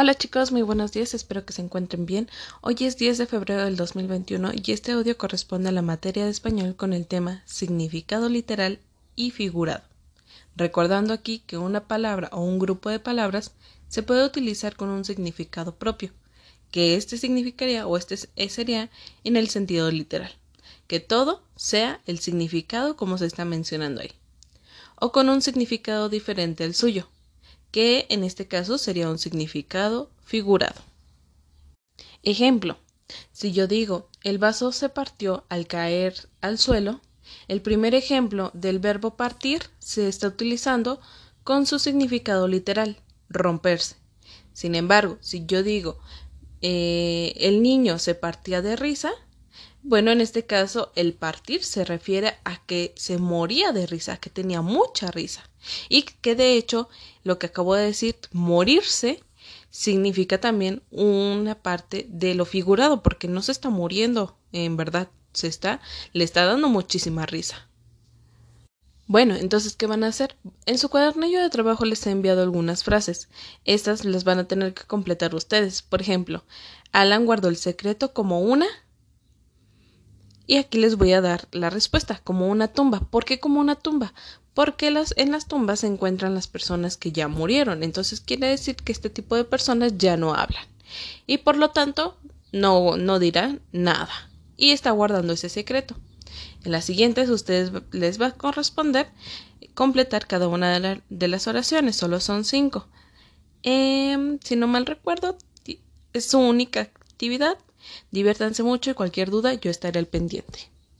Hola chicos, muy buenos días, espero que se encuentren bien. Hoy es 10 de febrero del 2021 y este audio corresponde a la materia de español con el tema significado literal y figurado. Recordando aquí que una palabra o un grupo de palabras se puede utilizar con un significado propio, que este significaría o este sería en el sentido literal, que todo sea el significado como se está mencionando ahí, o con un significado diferente al suyo, que en este caso sería un significado figurado. Ejemplo, si yo digo el vaso se partió al caer al suelo, el primer ejemplo del verbo partir se está utilizando con su significado literal, romperse. Sin embargo, si yo digo eh, el niño se partía de risa, bueno, en este caso el partir se refiere a que se moría de risa, que tenía mucha risa. Y que de hecho lo que acabo de decir, morirse, significa también una parte de lo figurado, porque no se está muriendo, en verdad, se está, le está dando muchísima risa. Bueno, entonces, ¿qué van a hacer? En su cuadernillo de trabajo les he enviado algunas frases. Estas las van a tener que completar ustedes. Por ejemplo, Alan guardó el secreto como una y aquí les voy a dar la respuesta, como una tumba. ¿Por qué como una tumba? Porque las, en las tumbas se encuentran las personas que ya murieron. Entonces quiere decir que este tipo de personas ya no hablan. Y por lo tanto, no, no dirán nada. Y está guardando ese secreto. En las siguientes, ustedes les va a corresponder completar cada una de, las oraciones. Solo son cinco. Em, si no mal recuerdo, es su única actividad Diviértanse mucho y cualquier duda yo estaré al pendiente.